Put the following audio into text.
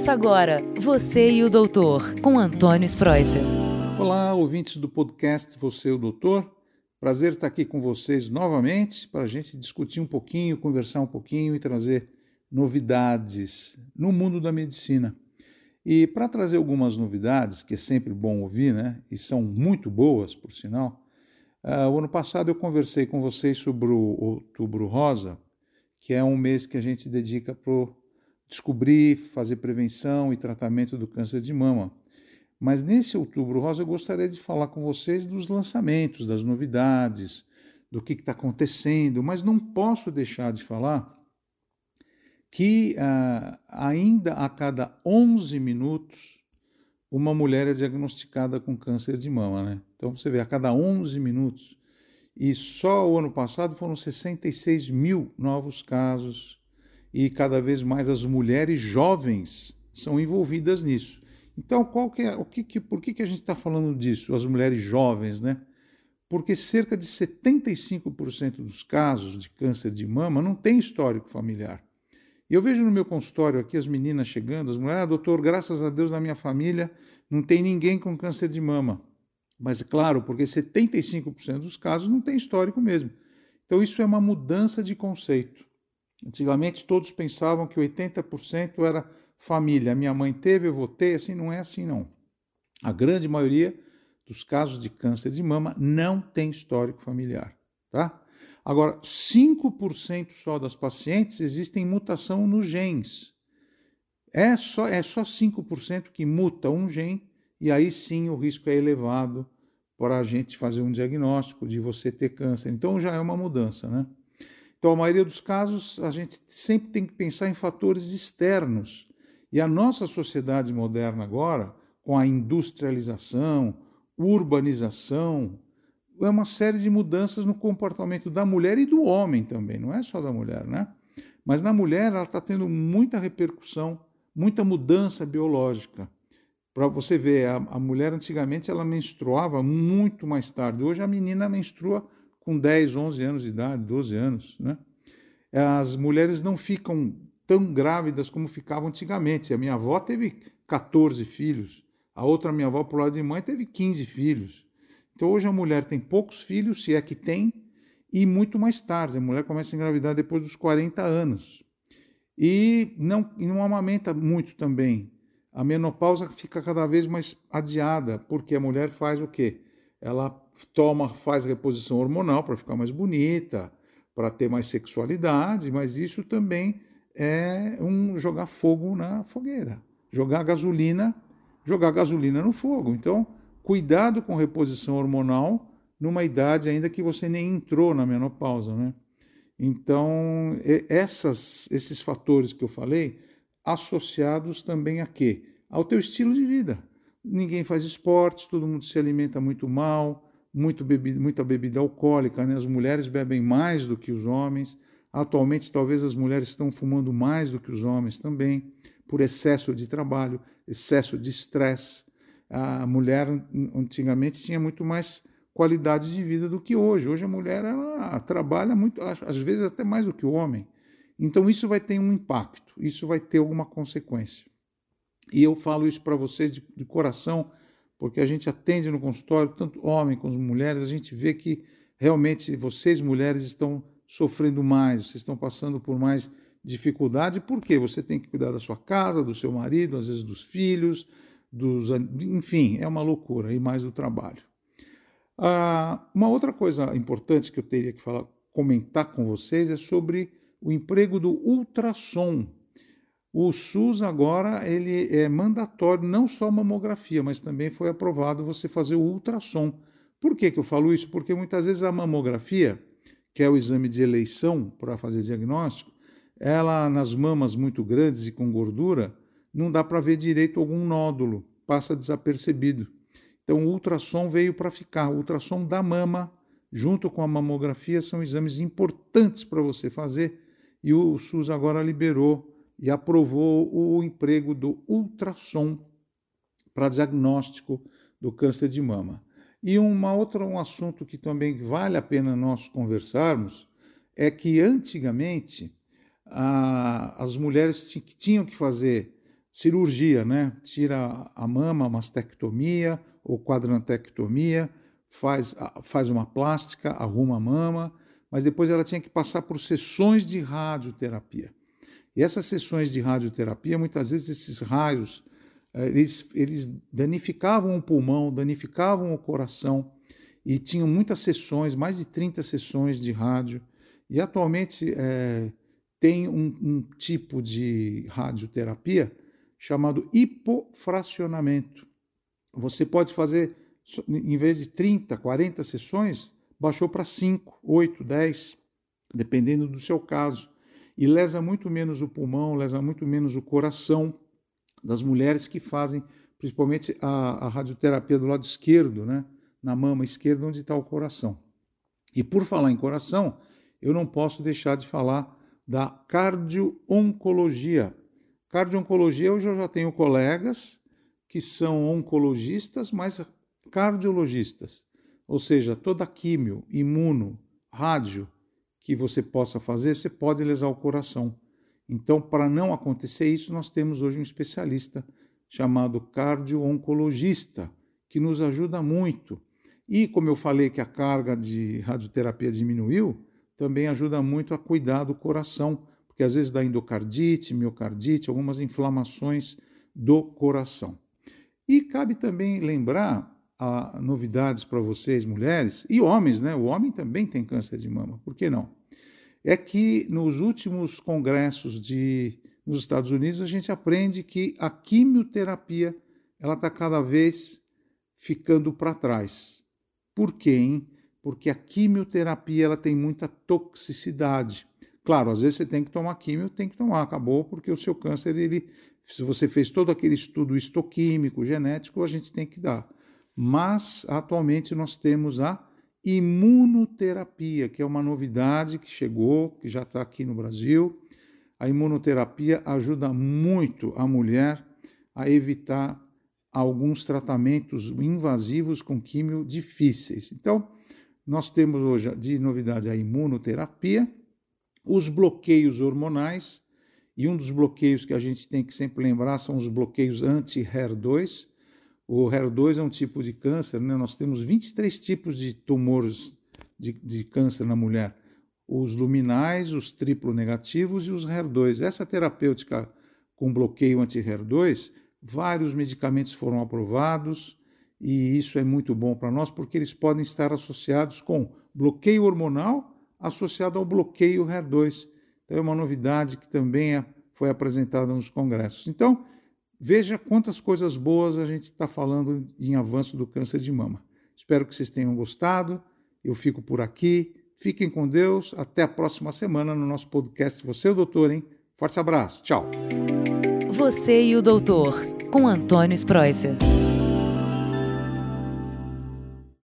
Ouça agora Você e o Doutor, com Antônio Spreuser. Olá, ouvintes do podcast Você e o Doutor. Prazer estar aqui com vocês novamente para a gente discutir um pouquinho, conversar um pouquinho e trazer novidades no mundo da medicina. E para trazer algumas novidades, que é sempre bom ouvir, né? E são muito boas, por sinal. Uh, o ano passado eu conversei com vocês sobre o Outubro Rosa, que é um mês que a gente dedica para descobrir, fazer prevenção e tratamento do câncer de mama. Mas nesse Outubro Rosa eu gostaria de falar com vocês dos lançamentos, das novidades, do que está acontecendo, mas não posso deixar de falar que ah, ainda a cada 11 minutos uma mulher é diagnosticada com câncer de mama. Né? Então você vê, a cada 11 minutos. E só o ano passado foram 66 mil novos casos, e cada vez mais as mulheres jovens são envolvidas nisso. Então, qual que é, o que, que, por que, que a gente está falando disso, as mulheres jovens, né? Porque cerca de 75% dos casos de câncer de mama não tem histórico familiar. E eu vejo no meu consultório aqui as meninas chegando, as mulheres, ah, doutor, graças a Deus na minha família não tem ninguém com câncer de mama. Mas, claro, porque 75% dos casos não tem histórico mesmo. Então, isso é uma mudança de conceito. Antigamente, todos pensavam que 80% era família. Minha mãe teve, eu vou ter. Assim, não é assim, não. A grande maioria dos casos de câncer de mama não tem histórico familiar, tá? Agora, 5% só das pacientes existem mutação nos genes. É só, é só 5% que muta um gene, e aí sim o risco é elevado para a gente fazer um diagnóstico de você ter câncer. Então já é uma mudança, né? Então, a maioria dos casos, a gente sempre tem que pensar em fatores externos. E a nossa sociedade moderna agora, com a industrialização, urbanização, é uma série de mudanças no comportamento da mulher e do homem também, não é só da mulher, né? Mas na mulher ela está tendo muita repercussão, muita mudança biológica. Para você ver, a, a mulher antigamente ela menstruava muito mais tarde. Hoje a menina menstrua com 10, 11 anos de idade, 12 anos. Né? As mulheres não ficam tão grávidas como ficavam antigamente. A minha avó teve 14 filhos, a outra minha avó, por lado de mãe, teve 15 filhos. Então hoje a mulher tem poucos filhos, se é que tem, e muito mais tarde. A mulher começa a engravidar depois dos 40 anos. E não, e não amamenta muito também. A menopausa fica cada vez mais adiada, porque a mulher faz o quê? Ela toma, faz reposição hormonal para ficar mais bonita, para ter mais sexualidade, mas isso também é um jogar fogo na fogueira, jogar gasolina, jogar gasolina no fogo. Então, cuidado com reposição hormonal numa idade ainda que você nem entrou na menopausa, né? Então, essas, esses fatores que eu falei, associados também a quê? Ao teu estilo de vida. Ninguém faz esportes, todo mundo se alimenta muito mal, muito bebida, muita bebida alcoólica, né? as mulheres bebem mais do que os homens. Atualmente, talvez as mulheres estão fumando mais do que os homens também, por excesso de trabalho, excesso de estresse. A mulher antigamente tinha muito mais qualidade de vida do que hoje. Hoje a mulher ela trabalha muito, às vezes até mais do que o homem. Então isso vai ter um impacto, isso vai ter alguma consequência. E eu falo isso para vocês de, de coração, porque a gente atende no consultório, tanto homem como mulheres, a gente vê que realmente vocês, mulheres, estão sofrendo mais, vocês estão passando por mais dificuldade, porque você tem que cuidar da sua casa, do seu marido, às vezes dos filhos, dos, enfim, é uma loucura, e mais do trabalho. Ah, uma outra coisa importante que eu teria que falar, comentar com vocês é sobre o emprego do ultrassom o SUS agora ele é mandatório não só mamografia, mas também foi aprovado você fazer o ultrassom. Por que, que eu falo isso? Porque muitas vezes a mamografia, que é o exame de eleição para fazer diagnóstico, ela nas mamas muito grandes e com gordura, não dá para ver direito algum nódulo, passa desapercebido. Então o ultrassom veio para ficar. O ultrassom da mama, junto com a mamografia, são exames importantes para você fazer e o SUS agora liberou e aprovou o emprego do ultrassom para diagnóstico do câncer de mama. E uma outra, um assunto que também vale a pena nós conversarmos é que antigamente a, as mulheres que tinham que fazer cirurgia, né? Tira a mama, mastectomia ou quadrantectomia, faz, faz uma plástica, arruma a mama, mas depois ela tinha que passar por sessões de radioterapia. E essas sessões de radioterapia, muitas vezes esses raios, eh, eles, eles danificavam o pulmão, danificavam o coração, e tinham muitas sessões, mais de 30 sessões de rádio. E atualmente é, tem um, um tipo de radioterapia chamado hipofracionamento. Você pode fazer, em vez de 30, 40 sessões, baixou para 5, 8, 10, dependendo do seu caso. E lesa muito menos o pulmão, lesa muito menos o coração das mulheres que fazem, principalmente a, a radioterapia do lado esquerdo, né? na mama esquerda, onde está o coração. E por falar em coração, eu não posso deixar de falar da cardio-oncologia. Cardio-oncologia, hoje eu já tenho colegas que são oncologistas, mas cardiologistas. Ou seja, toda químio, imuno, rádio que você possa fazer, você pode lesar o coração. Então, para não acontecer isso, nós temos hoje um especialista chamado cardio-oncologista, que nos ajuda muito. E como eu falei que a carga de radioterapia diminuiu, também ajuda muito a cuidar do coração, porque às vezes dá endocardite, miocardite, algumas inflamações do coração. E cabe também lembrar novidades para vocês, mulheres, e homens, né? O homem também tem câncer de mama, por que não? É que nos últimos congressos de, nos Estados Unidos a gente aprende que a quimioterapia ela está cada vez ficando para trás. Por quê? Hein? porque a quimioterapia ela tem muita toxicidade. Claro, às vezes você tem que tomar químio, tem que tomar, acabou, porque o seu câncer, ele, se você fez todo aquele estudo histoquímico, genético, a gente tem que dar. Mas atualmente nós temos a imunoterapia, que é uma novidade que chegou, que já está aqui no Brasil. A imunoterapia ajuda muito a mulher a evitar alguns tratamentos invasivos com químio difíceis. Então, nós temos hoje de novidade a imunoterapia, os bloqueios hormonais, e um dos bloqueios que a gente tem que sempre lembrar são os bloqueios anti-HER2. O HER2 é um tipo de câncer, né? nós temos 23 tipos de tumores de, de câncer na mulher. Os luminais, os triplo negativos e os HER2. Essa terapêutica com bloqueio anti-HER2, vários medicamentos foram aprovados, e isso é muito bom para nós porque eles podem estar associados com bloqueio hormonal associado ao bloqueio HER2. Então é uma novidade que também é, foi apresentada nos congressos. Então, veja quantas coisas boas a gente está falando em avanço do câncer de mama. Espero que vocês tenham gostado. Eu fico por aqui. Fiquem com Deus. Até a próxima semana no nosso podcast Você é o Doutor, hein? Forte abraço. Tchau. Você e o Doutor, com Antônio Spreuser.